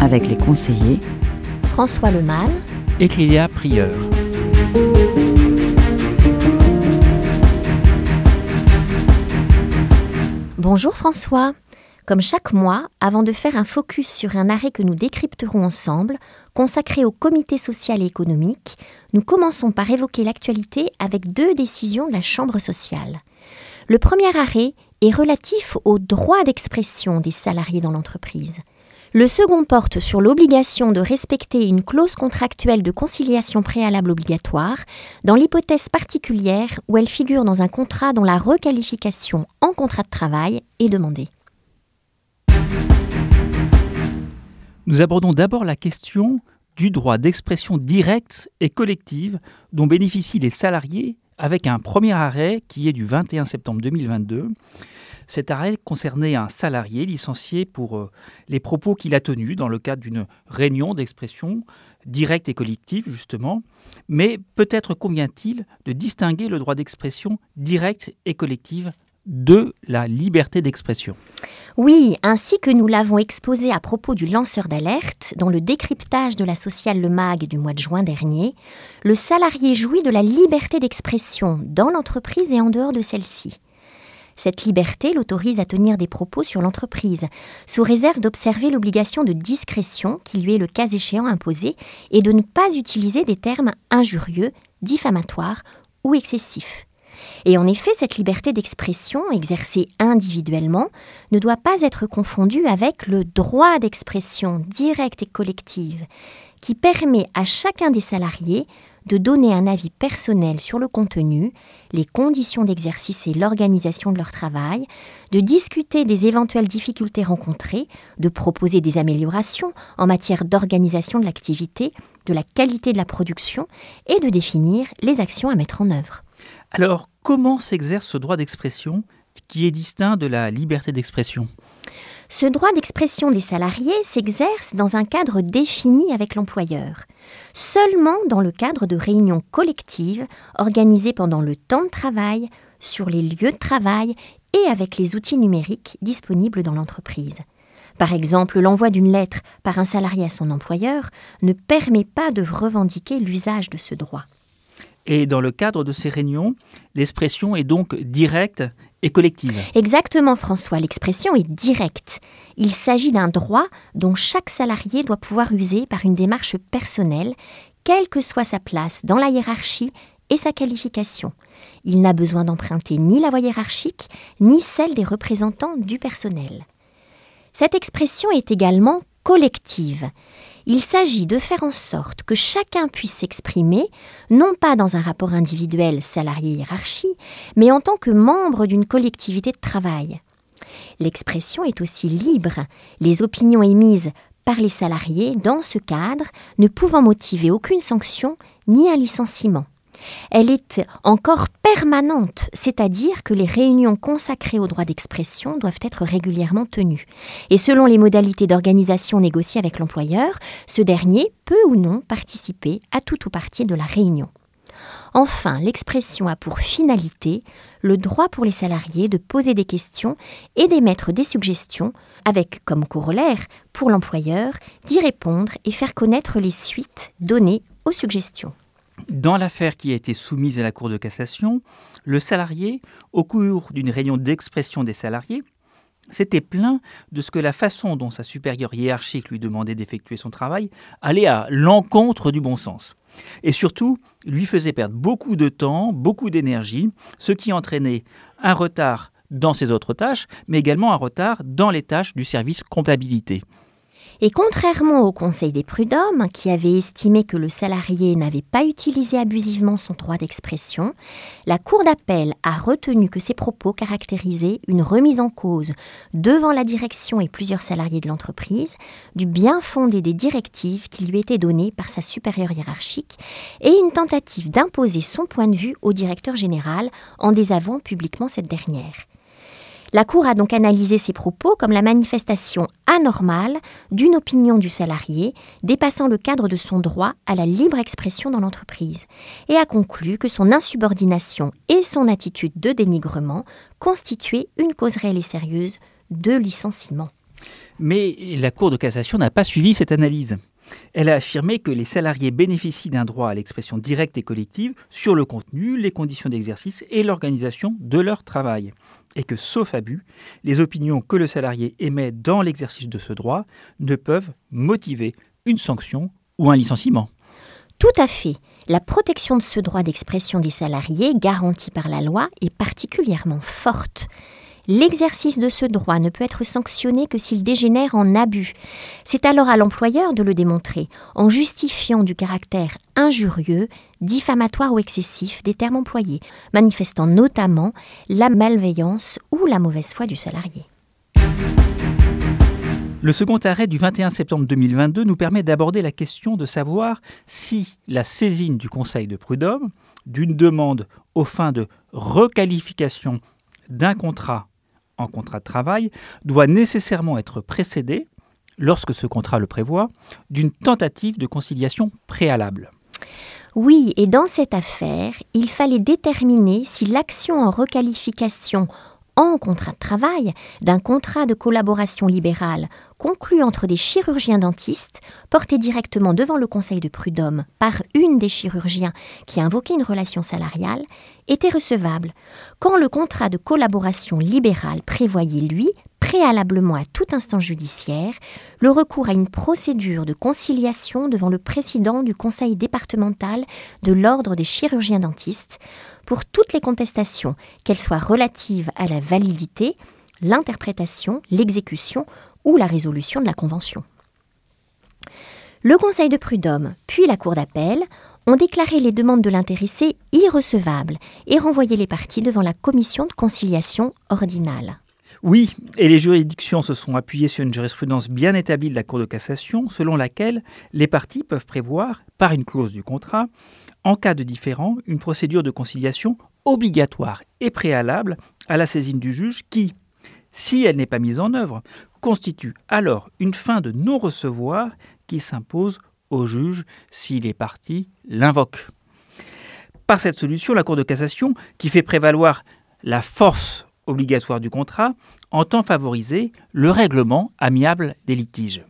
Avec les conseillers François Lemal et Clélia Prieur. Bonjour François. Comme chaque mois, avant de faire un focus sur un arrêt que nous décrypterons ensemble, consacré au comité social et économique, nous commençons par évoquer l'actualité avec deux décisions de la Chambre sociale. Le premier arrêt est relatif au droit d'expression des salariés dans l'entreprise. Le second porte sur l'obligation de respecter une clause contractuelle de conciliation préalable obligatoire dans l'hypothèse particulière où elle figure dans un contrat dont la requalification en contrat de travail est demandée. Nous abordons d'abord la question du droit d'expression directe et collective dont bénéficient les salariés avec un premier arrêt qui est du 21 septembre 2022 cet arrêt concernait un salarié licencié pour euh, les propos qu'il a tenus dans le cadre d'une réunion d'expression directe et collective, justement. Mais peut-être convient-il de distinguer le droit d'expression directe et collective de la liberté d'expression. Oui, ainsi que nous l'avons exposé à propos du lanceur d'alerte dans le décryptage de la sociale Le Mag du mois de juin dernier, le salarié jouit de la liberté d'expression dans l'entreprise et en dehors de celle-ci. Cette liberté l'autorise à tenir des propos sur l'entreprise, sous réserve d'observer l'obligation de discrétion qui lui est le cas échéant imposée et de ne pas utiliser des termes injurieux, diffamatoires ou excessifs. Et en effet, cette liberté d'expression, exercée individuellement, ne doit pas être confondue avec le droit d'expression directe et collective, qui permet à chacun des salariés de donner un avis personnel sur le contenu, les conditions d'exercice et l'organisation de leur travail, de discuter des éventuelles difficultés rencontrées, de proposer des améliorations en matière d'organisation de l'activité, de la qualité de la production et de définir les actions à mettre en œuvre. Alors, comment s'exerce ce droit d'expression qui est distinct de la liberté d'expression? Ce droit d'expression des salariés s'exerce dans un cadre défini avec l'employeur, seulement dans le cadre de réunions collectives organisées pendant le temps de travail, sur les lieux de travail et avec les outils numériques disponibles dans l'entreprise. Par exemple, l'envoi d'une lettre par un salarié à son employeur ne permet pas de revendiquer l'usage de ce droit. Et dans le cadre de ces réunions, l'expression est donc directe et collective. Exactement, François, l'expression est directe. Il s'agit d'un droit dont chaque salarié doit pouvoir user par une démarche personnelle, quelle que soit sa place dans la hiérarchie et sa qualification. Il n'a besoin d'emprunter ni la voie hiérarchique, ni celle des représentants du personnel. Cette expression est également collective. Il s'agit de faire en sorte que chacun puisse s'exprimer, non pas dans un rapport individuel salarié-hiérarchie, mais en tant que membre d'une collectivité de travail. L'expression est aussi libre, les opinions émises par les salariés dans ce cadre ne pouvant motiver aucune sanction ni un licenciement. Elle est encore permanente, c'est-à-dire que les réunions consacrées au droit d'expression doivent être régulièrement tenues. Et selon les modalités d'organisation négociées avec l'employeur, ce dernier peut ou non participer à tout ou partie de la réunion. Enfin, l'expression a pour finalité le droit pour les salariés de poser des questions et d'émettre des suggestions, avec comme corollaire, pour l'employeur, d'y répondre et faire connaître les suites données aux suggestions. Dans l'affaire qui a été soumise à la Cour de cassation, le salarié, au cours d'une réunion d'expression des salariés, s'était plaint de ce que la façon dont sa supérieure hiérarchique lui demandait d'effectuer son travail allait à l'encontre du bon sens. Et surtout, lui faisait perdre beaucoup de temps, beaucoup d'énergie, ce qui entraînait un retard dans ses autres tâches, mais également un retard dans les tâches du service comptabilité. Et contrairement au Conseil des prud'hommes, qui avait estimé que le salarié n'avait pas utilisé abusivement son droit d'expression, la Cour d'appel a retenu que ces propos caractérisaient une remise en cause devant la direction et plusieurs salariés de l'entreprise du bien fondé des directives qui lui étaient données par sa supérieure hiérarchique et une tentative d'imposer son point de vue au directeur général en désavouant publiquement cette dernière. La Cour a donc analysé ces propos comme la manifestation anormale d'une opinion du salarié dépassant le cadre de son droit à la libre expression dans l'entreprise et a conclu que son insubordination et son attitude de dénigrement constituaient une cause réelle et sérieuse de licenciement. Mais la Cour de cassation n'a pas suivi cette analyse. Elle a affirmé que les salariés bénéficient d'un droit à l'expression directe et collective sur le contenu, les conditions d'exercice et l'organisation de leur travail et que, sauf abus, les opinions que le salarié émet dans l'exercice de ce droit ne peuvent motiver une sanction ou un licenciement. Tout à fait. La protection de ce droit d'expression des salariés, garanti par la loi, est particulièrement forte. L'exercice de ce droit ne peut être sanctionné que s'il dégénère en abus. C'est alors à l'employeur de le démontrer, en justifiant du caractère injurieux, diffamatoire ou excessif des termes employés, manifestant notamment la malveillance ou la mauvaise foi du salarié. Le second arrêt du 21 septembre 2022 nous permet d'aborder la question de savoir si la saisine du Conseil de prud'homme d'une demande aux fins de requalification d'un contrat en contrat de travail doit nécessairement être précédé, lorsque ce contrat le prévoit, d'une tentative de conciliation préalable. Oui, et dans cette affaire, il fallait déterminer si l'action en requalification en contrat de travail d'un contrat de collaboration libérale conclu entre des chirurgiens dentistes, porté directement devant le conseil de prud'homme par une des chirurgiens qui invoquait une relation salariale, était recevable quand le contrat de collaboration libérale prévoyait, lui, préalablement à tout instant judiciaire, le recours à une procédure de conciliation devant le président du conseil départemental de l'ordre des chirurgiens dentistes pour toutes les contestations, qu'elles soient relatives à la validité, l'interprétation, l'exécution ou la résolution de la Convention. Le Conseil de prud'homme, puis la Cour d'appel, ont déclaré les demandes de l'intéressé irrecevables et renvoyé les parties devant la commission de conciliation ordinale. Oui, et les juridictions se sont appuyées sur une jurisprudence bien établie de la Cour de cassation, selon laquelle les parties peuvent prévoir, par une clause du contrat, en cas de différend, une procédure de conciliation obligatoire et préalable à la saisine du juge qui, si elle n'est pas mise en œuvre, constitue alors une fin de non-recevoir qui s'impose au juge si les parties l'invoquent. Par cette solution, la Cour de cassation, qui fait prévaloir la force obligatoire du contrat, entend favoriser le règlement amiable des litiges.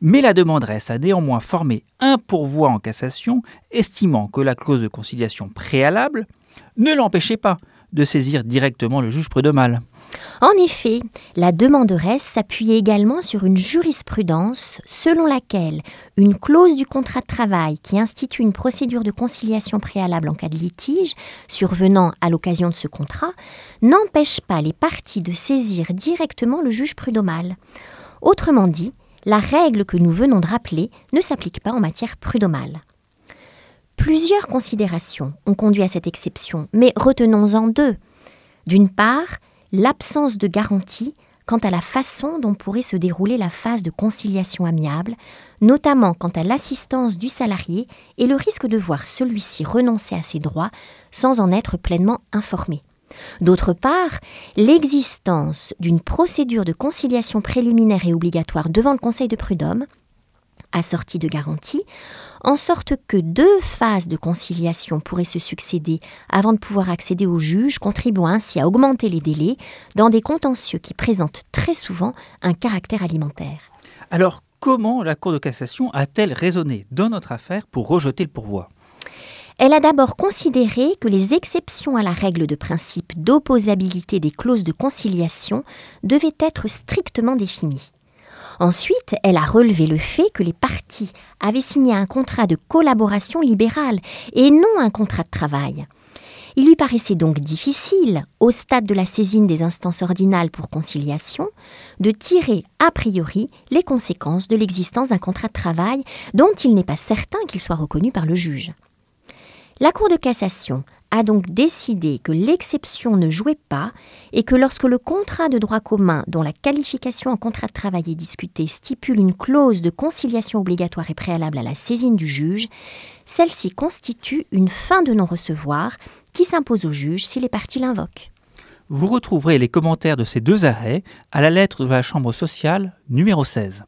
Mais la demanderesse a néanmoins formé un pourvoi en cassation, estimant que la clause de conciliation préalable ne l'empêchait pas de saisir directement le juge prud'homal. En effet, la demanderesse s'appuyait également sur une jurisprudence selon laquelle une clause du contrat de travail qui institue une procédure de conciliation préalable en cas de litige survenant à l'occasion de ce contrat n'empêche pas les parties de saisir directement le juge prud'homal. Autrement dit, la règle que nous venons de rappeler ne s'applique pas en matière prud'homale. Plusieurs considérations ont conduit à cette exception, mais retenons-en deux. D'une part, l'absence de garantie quant à la façon dont pourrait se dérouler la phase de conciliation amiable, notamment quant à l'assistance du salarié et le risque de voir celui-ci renoncer à ses droits sans en être pleinement informé. D'autre part, l'existence d'une procédure de conciliation préliminaire et obligatoire devant le Conseil de prud'homme, assortie de garanties, en sorte que deux phases de conciliation pourraient se succéder avant de pouvoir accéder au juge, contribuant ainsi à augmenter les délais dans des contentieux qui présentent très souvent un caractère alimentaire. Alors, comment la Cour de cassation a-t-elle raisonné dans notre affaire pour rejeter le pourvoi? Elle a d'abord considéré que les exceptions à la règle de principe d'opposabilité des clauses de conciliation devaient être strictement définies. Ensuite, elle a relevé le fait que les parties avaient signé un contrat de collaboration libérale et non un contrat de travail. Il lui paraissait donc difficile, au stade de la saisine des instances ordinales pour conciliation, de tirer a priori les conséquences de l'existence d'un contrat de travail dont il n'est pas certain qu'il soit reconnu par le juge. La Cour de cassation a donc décidé que l'exception ne jouait pas et que lorsque le contrat de droit commun dont la qualification en contrat de travail est discutée stipule une clause de conciliation obligatoire et préalable à la saisine du juge, celle-ci constitue une fin de non-recevoir qui s'impose au juge si les parties l'invoquent. Vous retrouverez les commentaires de ces deux arrêts à la lettre de la Chambre sociale numéro 16.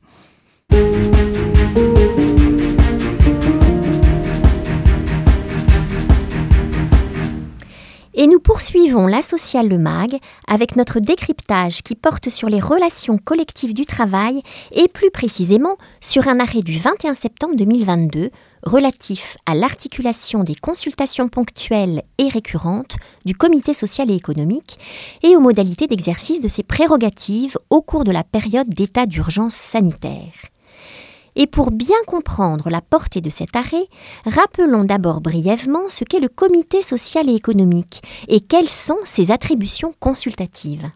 Et nous poursuivons la sociale Le Mag avec notre décryptage qui porte sur les relations collectives du travail et plus précisément sur un arrêt du 21 septembre 2022 relatif à l'articulation des consultations ponctuelles et récurrentes du Comité social et économique et aux modalités d'exercice de ses prérogatives au cours de la période d'état d'urgence sanitaire. Et pour bien comprendre la portée de cet arrêt, rappelons d'abord brièvement ce qu'est le comité social et économique et quelles sont ses attributions consultatives.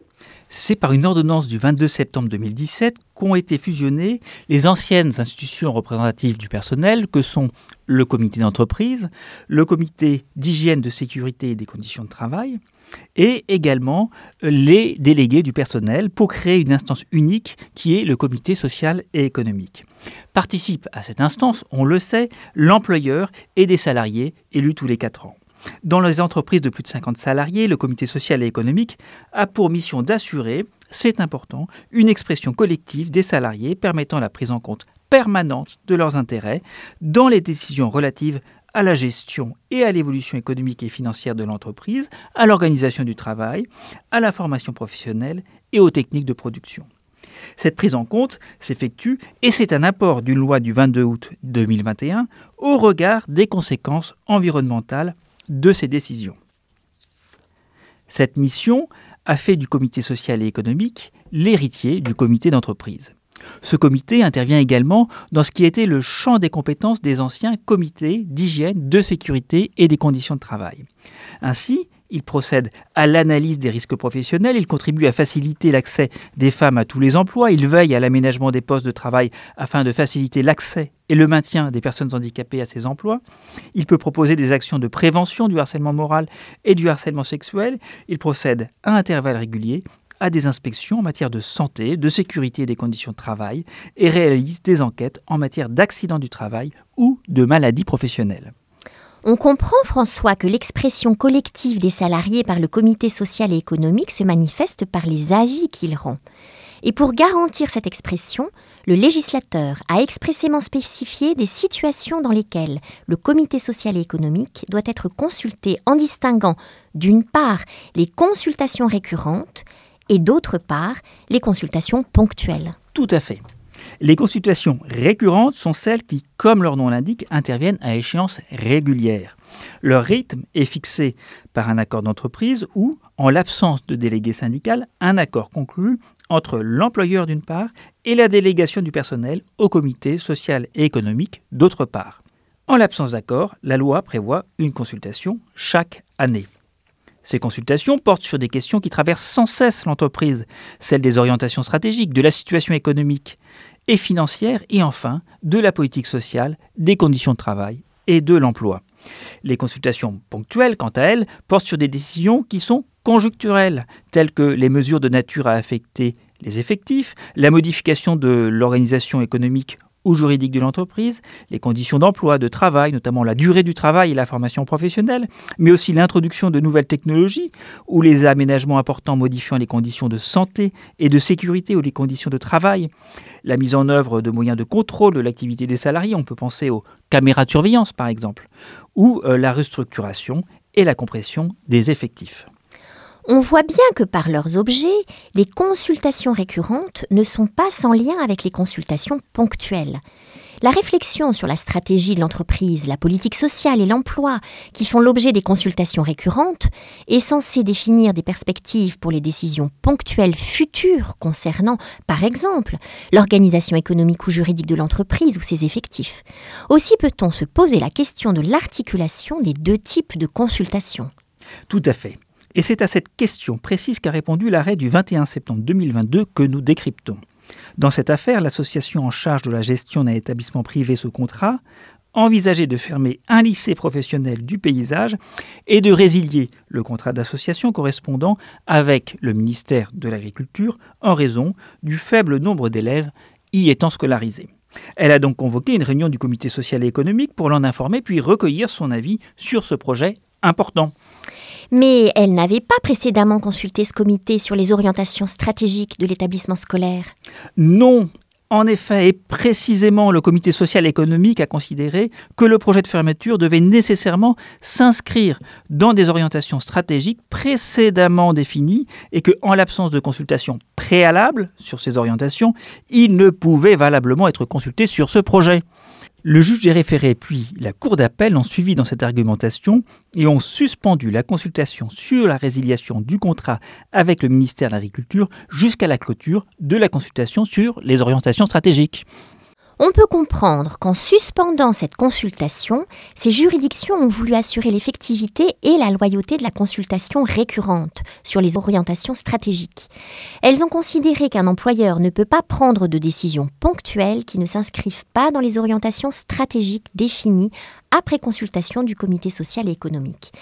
C'est par une ordonnance du 22 septembre 2017 qu'ont été fusionnées les anciennes institutions représentatives du personnel que sont le comité d'entreprise, le comité d'hygiène, de sécurité et des conditions de travail, et également les délégués du personnel pour créer une instance unique qui est le comité social et économique. Participe à cette instance, on le sait, l'employeur et des salariés élus tous les quatre ans. Dans les entreprises de plus de 50 salariés, le comité social et économique a pour mission d'assurer, c'est important, une expression collective des salariés permettant la prise en compte permanente de leurs intérêts dans les décisions relatives à la gestion et à l'évolution économique et financière de l'entreprise, à l'organisation du travail, à la formation professionnelle et aux techniques de production. Cette prise en compte s'effectue, et c'est un apport d'une loi du 22 août 2021, au regard des conséquences environnementales de ces décisions. Cette mission a fait du comité social et économique l'héritier du comité d'entreprise. Ce comité intervient également dans ce qui était le champ des compétences des anciens comités d'hygiène, de sécurité et des conditions de travail. Ainsi, il procède à l'analyse des risques professionnels, il contribue à faciliter l'accès des femmes à tous les emplois, il veille à l'aménagement des postes de travail afin de faciliter l'accès et le maintien des personnes handicapées à ces emplois, il peut proposer des actions de prévention du harcèlement moral et du harcèlement sexuel, il procède à intervalles réguliers à des inspections en matière de santé, de sécurité et des conditions de travail et réalise des enquêtes en matière d'accidents du travail ou de maladies professionnelles. On comprend, François, que l'expression collective des salariés par le comité social et économique se manifeste par les avis qu'il rend. Et pour garantir cette expression, le législateur a expressément spécifié des situations dans lesquelles le comité social et économique doit être consulté en distinguant, d'une part, les consultations récurrentes, et d'autre part les consultations ponctuelles. Tout à fait. Les consultations récurrentes sont celles qui, comme leur nom l'indique, interviennent à échéance régulière. Leur rythme est fixé par un accord d'entreprise ou, en l'absence de délégué syndical, un accord conclu entre l'employeur d'une part et la délégation du personnel au comité social et économique d'autre part. En l'absence d'accord, la loi prévoit une consultation chaque année. Ces consultations portent sur des questions qui traversent sans cesse l'entreprise, celles des orientations stratégiques, de la situation économique et financière, et enfin de la politique sociale, des conditions de travail et de l'emploi. Les consultations ponctuelles, quant à elles, portent sur des décisions qui sont conjoncturelles, telles que les mesures de nature à affecter les effectifs, la modification de l'organisation économique ou juridique de l'entreprise, les conditions d'emploi, de travail, notamment la durée du travail et la formation professionnelle, mais aussi l'introduction de nouvelles technologies ou les aménagements importants modifiant les conditions de santé et de sécurité ou les conditions de travail, la mise en œuvre de moyens de contrôle de l'activité des salariés, on peut penser aux caméras de surveillance par exemple, ou euh, la restructuration et la compression des effectifs. On voit bien que par leurs objets, les consultations récurrentes ne sont pas sans lien avec les consultations ponctuelles. La réflexion sur la stratégie de l'entreprise, la politique sociale et l'emploi, qui font l'objet des consultations récurrentes, est censée définir des perspectives pour les décisions ponctuelles futures concernant, par exemple, l'organisation économique ou juridique de l'entreprise ou ses effectifs. Aussi peut-on se poser la question de l'articulation des deux types de consultations. Tout à fait. Et c'est à cette question précise qu'a répondu l'arrêt du 21 septembre 2022 que nous décryptons. Dans cette affaire, l'association en charge de la gestion d'un établissement privé sous contrat envisageait de fermer un lycée professionnel du paysage et de résilier le contrat d'association correspondant avec le ministère de l'Agriculture en raison du faible nombre d'élèves y étant scolarisés. Elle a donc convoqué une réunion du comité social et économique pour l'en informer puis recueillir son avis sur ce projet important. Mais elle n'avait pas précédemment consulté ce comité sur les orientations stratégiques de l'établissement scolaire. Non, en effet, et précisément, le comité social économique a considéré que le projet de fermeture devait nécessairement s'inscrire dans des orientations stratégiques précédemment définies et que, en l'absence de consultation préalable sur ces orientations, il ne pouvait valablement être consulté sur ce projet. Le juge des référés puis la Cour d'appel ont suivi dans cette argumentation et ont suspendu la consultation sur la résiliation du contrat avec le ministère de l'Agriculture jusqu'à la clôture de la consultation sur les orientations stratégiques. On peut comprendre qu'en suspendant cette consultation, ces juridictions ont voulu assurer l'effectivité et la loyauté de la consultation récurrente sur les orientations stratégiques. Elles ont considéré qu'un employeur ne peut pas prendre de décisions ponctuelles qui ne s'inscrivent pas dans les orientations stratégiques définies après consultation du comité social et économique.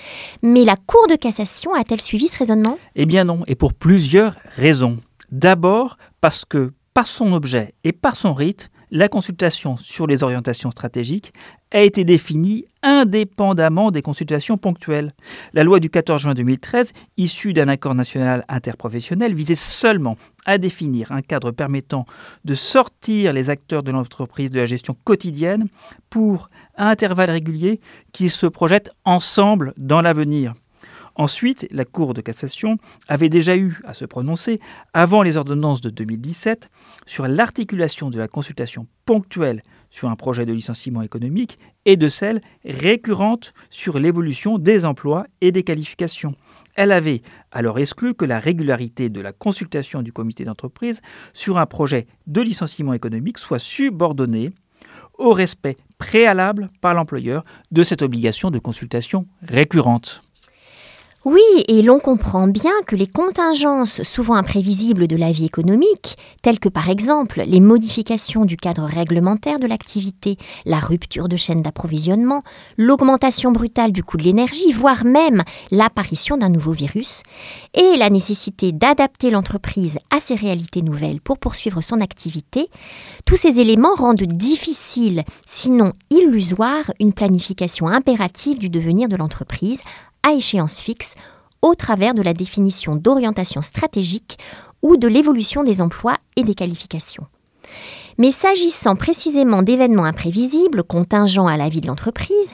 Mais la Cour de cassation a-t-elle suivi ce raisonnement? Eh bien non, et pour plusieurs raisons. D'abord parce que par son objet et par son rite, la consultation sur les orientations stratégiques a été définie indépendamment des consultations ponctuelles. La loi du 14 juin 2013, issue d'un accord national interprofessionnel, visait seulement à définir un cadre permettant de sortir les acteurs de l'entreprise de la gestion quotidienne pour, intervalles réguliers, qu'ils se projettent ensemble dans l'avenir. Ensuite, la Cour de cassation avait déjà eu à se prononcer, avant les ordonnances de 2017, sur l'articulation de la consultation ponctuelle sur un projet de licenciement économique et de celle récurrente sur l'évolution des emplois et des qualifications. Elle avait alors exclu que la régularité de la consultation du comité d'entreprise sur un projet de licenciement économique soit subordonnée au respect préalable par l'employeur de cette obligation de consultation récurrente. Oui, et l'on comprend bien que les contingences souvent imprévisibles de la vie économique, telles que par exemple les modifications du cadre réglementaire de l'activité, la rupture de chaîne d'approvisionnement, l'augmentation brutale du coût de l'énergie, voire même l'apparition d'un nouveau virus, et la nécessité d'adapter l'entreprise à ces réalités nouvelles pour poursuivre son activité, tous ces éléments rendent difficile, sinon illusoire, une planification impérative du devenir de l'entreprise à échéance fixe au travers de la définition d'orientation stratégique ou de l'évolution des emplois et des qualifications. Mais s'agissant précisément d'événements imprévisibles, contingents à la vie de l'entreprise,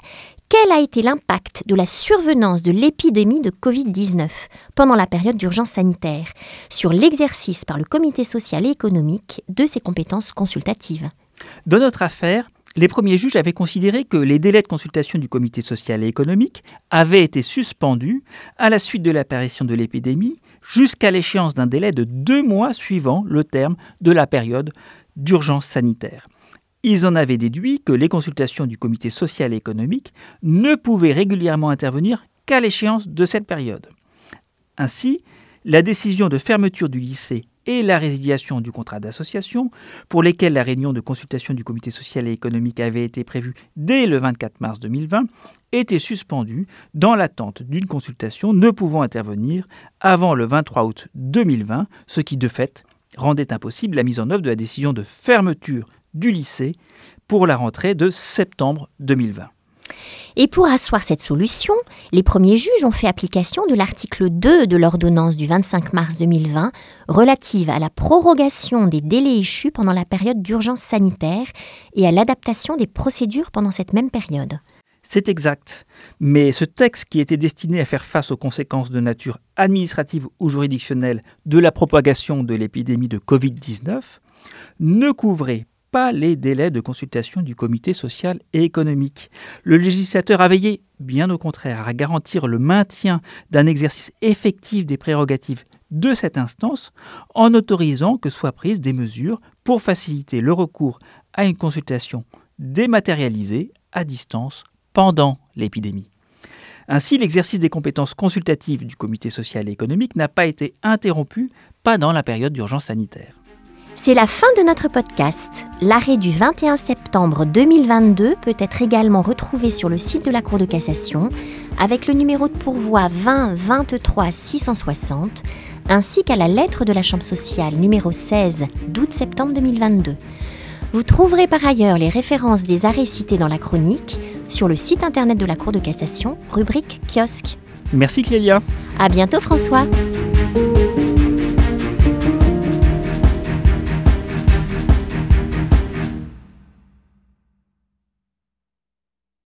quel a été l'impact de la survenance de l'épidémie de Covid-19 pendant la période d'urgence sanitaire sur l'exercice par le comité social et économique de ses compétences consultatives? Dans notre affaire, les premiers juges avaient considéré que les délais de consultation du comité social et économique avaient été suspendus à la suite de l'apparition de l'épidémie jusqu'à l'échéance d'un délai de deux mois suivant le terme de la période d'urgence sanitaire. Ils en avaient déduit que les consultations du comité social et économique ne pouvaient régulièrement intervenir qu'à l'échéance de cette période. Ainsi, la décision de fermeture du lycée et la résiliation du contrat d'association, pour lesquels la réunion de consultation du comité social et économique avait été prévue dès le 24 mars 2020, était suspendue dans l'attente d'une consultation ne pouvant intervenir avant le 23 août 2020, ce qui de fait rendait impossible la mise en œuvre de la décision de fermeture du lycée pour la rentrée de septembre 2020. Et pour asseoir cette solution, les premiers juges ont fait application de l'article 2 de l'ordonnance du 25 mars 2020 relative à la prorogation des délais échus pendant la période d'urgence sanitaire et à l'adaptation des procédures pendant cette même période. C'est exact. Mais ce texte qui était destiné à faire face aux conséquences de nature administrative ou juridictionnelle de la propagation de l'épidémie de Covid-19 ne couvrait pas les délais de consultation du comité social et économique. Le législateur a veillé, bien au contraire, à garantir le maintien d'un exercice effectif des prérogatives de cette instance en autorisant que soient prises des mesures pour faciliter le recours à une consultation dématérialisée à distance pendant l'épidémie. Ainsi, l'exercice des compétences consultatives du comité social et économique n'a pas été interrompu, pas dans la période d'urgence sanitaire. C'est la fin de notre podcast. L'arrêt du 21 septembre 2022 peut être également retrouvé sur le site de la Cour de cassation avec le numéro de pourvoi 20 23 660 ainsi qu'à la lettre de la Chambre sociale numéro 16 d'août septembre 2022. Vous trouverez par ailleurs les références des arrêts cités dans la chronique sur le site internet de la Cour de cassation, rubrique kiosque. Merci Clélia. À bientôt François.